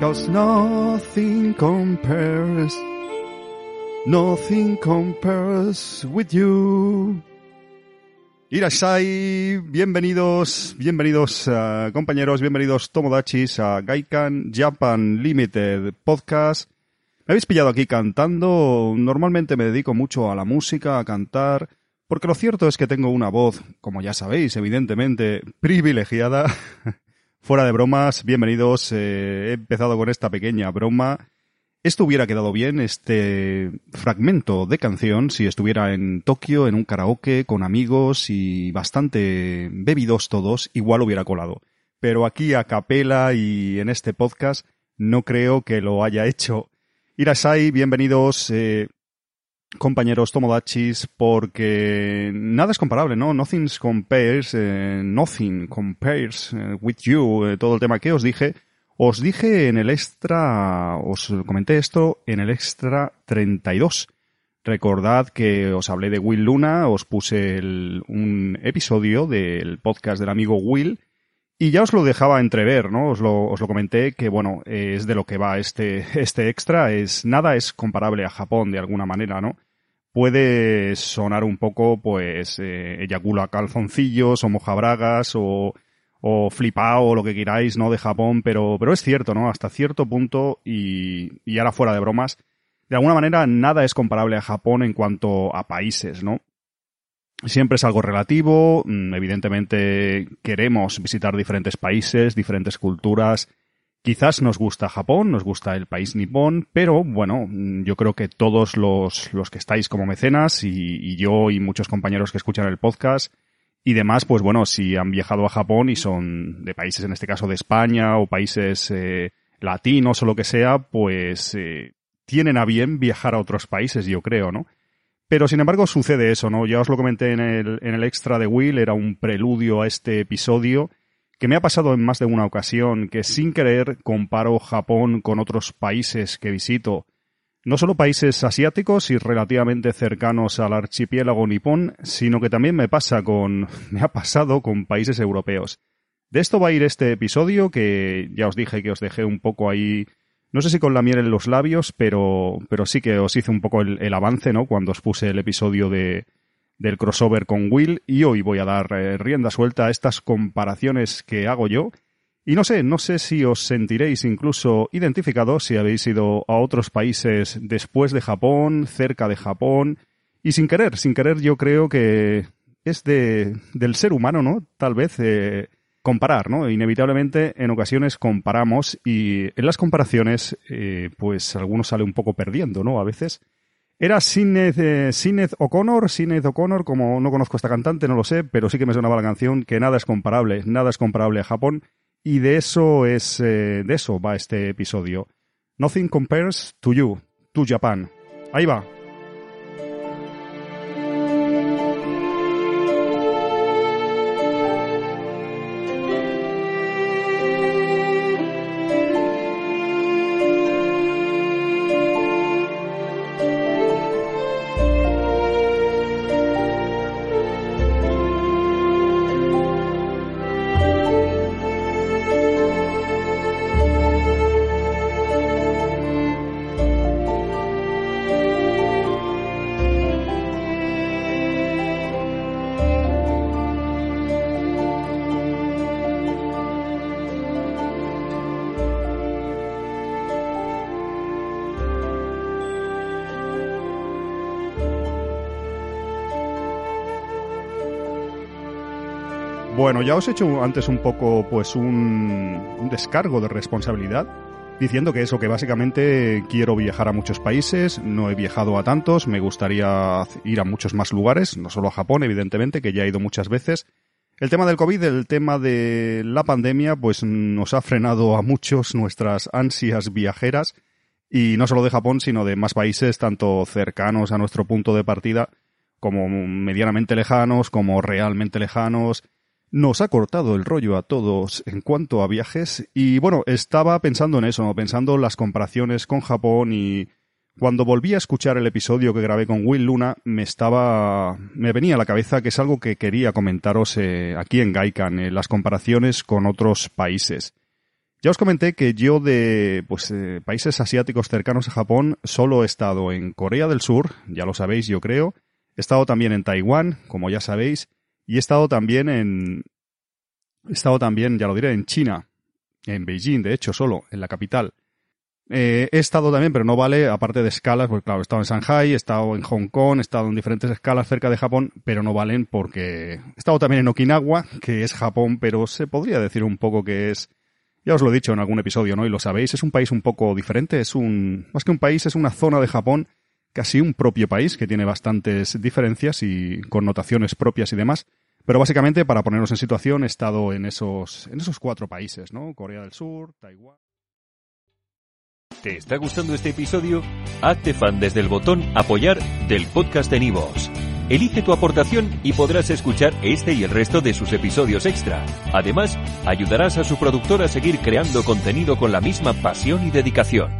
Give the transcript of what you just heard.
Cause nothing compares, nothing compares with you. Irashai, bienvenidos, bienvenidos uh, compañeros, bienvenidos Tomodachis a Gaikan Japan Limited Podcast. Me habéis pillado aquí cantando, normalmente me dedico mucho a la música, a cantar, porque lo cierto es que tengo una voz, como ya sabéis, evidentemente, privilegiada. Fuera de bromas, bienvenidos. Eh, he empezado con esta pequeña broma. Esto hubiera quedado bien, este fragmento de canción, si estuviera en Tokio, en un karaoke, con amigos y bastante bebidos todos, igual hubiera colado. Pero aquí a capela y en este podcast no creo que lo haya hecho. Irasai, bienvenidos. Eh, compañeros Tomodachis, porque nada es comparable, ¿no? Nothing compares, eh, nothing compares eh, with you, eh, todo el tema que os dije. Os dije en el extra, os comenté esto en el extra 32. Recordad que os hablé de Will Luna, os puse un episodio del podcast del amigo Will y ya os lo dejaba entrever, ¿no? Os lo, os lo comenté que, bueno, es de lo que va este, este extra. Es, nada es comparable a Japón de alguna manera, ¿no? Puede sonar un poco, pues, eh, eyacula calzoncillos o mojabragas o, o flipao o lo que queráis, ¿no? De Japón, pero, pero es cierto, ¿no? Hasta cierto punto y, y ahora fuera de bromas, de alguna manera nada es comparable a Japón en cuanto a países, ¿no? Siempre es algo relativo, mm, evidentemente queremos visitar diferentes países, diferentes culturas. Quizás nos gusta Japón, nos gusta el país nipón, pero bueno, mm, yo creo que todos los, los que estáis como mecenas y, yo y muchos compañeros que escuchan el podcast y demás, pues bueno, si han viajado a Japón y son de países, en este caso de España o países eh, latinos o lo que sea, pues eh, tienen a bien viajar a otros países, yo creo, ¿no? Pero sin embargo sucede eso, ¿no? Ya os lo comenté en el, en el extra de Will, era un preludio a este episodio que me ha pasado en más de una ocasión, que sin querer comparo Japón con otros países que visito. No solo países asiáticos y relativamente cercanos al archipiélago nipón, sino que también me pasa con, me ha pasado con países europeos. De esto va a ir este episodio que ya os dije que os dejé un poco ahí no sé si con la miel en los labios, pero, pero sí que os hice un poco el, avance, ¿no? Cuando os puse el episodio de, del crossover con Will y hoy voy a dar eh, rienda suelta a estas comparaciones que hago yo. Y no sé, no sé si os sentiréis incluso identificados si habéis ido a otros países después de Japón, cerca de Japón, y sin querer, sin querer yo creo que es de, del ser humano, ¿no? Tal vez eh, comparar, ¿no? Inevitablemente en ocasiones comparamos y en las comparaciones, eh, pues alguno sale un poco perdiendo, ¿no? A veces. Era Sinead, eh, O'Connor, Sinead O'Connor, como no conozco esta cantante, no lo sé, pero sí que me sonaba la canción que nada es comparable, nada es comparable a Japón y de eso es, eh, de eso va este episodio. Nothing compares to you, to Japan. Ahí va. Bueno, ya os he hecho antes un poco, pues, un, descargo de responsabilidad, diciendo que eso, que básicamente quiero viajar a muchos países, no he viajado a tantos, me gustaría ir a muchos más lugares, no solo a Japón, evidentemente, que ya he ido muchas veces. El tema del COVID, el tema de la pandemia, pues nos ha frenado a muchos nuestras ansias viajeras, y no solo de Japón, sino de más países, tanto cercanos a nuestro punto de partida, como medianamente lejanos, como realmente lejanos, nos ha cortado el rollo a todos en cuanto a viajes y bueno, estaba pensando en eso, pensando las comparaciones con Japón y cuando volví a escuchar el episodio que grabé con Will Luna, me estaba, me venía a la cabeza que es algo que quería comentaros eh, aquí en Gaikan, eh, las comparaciones con otros países. Ya os comenté que yo de pues, eh, países asiáticos cercanos a Japón solo he estado en Corea del Sur, ya lo sabéis yo creo, he estado también en Taiwán, como ya sabéis, y he estado también en... He estado también, ya lo diré, en China, en Beijing, de hecho, solo, en la capital. Eh, he estado también, pero no vale, aparte de escalas, porque claro, he estado en Shanghai, he estado en Hong Kong, he estado en diferentes escalas cerca de Japón, pero no valen porque he estado también en Okinawa, que es Japón, pero se podría decir un poco que es ya os lo he dicho en algún episodio, ¿no? Y lo sabéis, es un país un poco diferente, es un, más que un país, es una zona de Japón, casi un propio país que tiene bastantes diferencias y connotaciones propias y demás. Pero básicamente, para ponernos en situación, he estado en esos, en esos cuatro países, ¿no? Corea del Sur, Taiwán. ¿Te está gustando este episodio? Hazte fan desde el botón Apoyar del podcast de Nivos. Elige tu aportación y podrás escuchar este y el resto de sus episodios extra. Además, ayudarás a su productor a seguir creando contenido con la misma pasión y dedicación.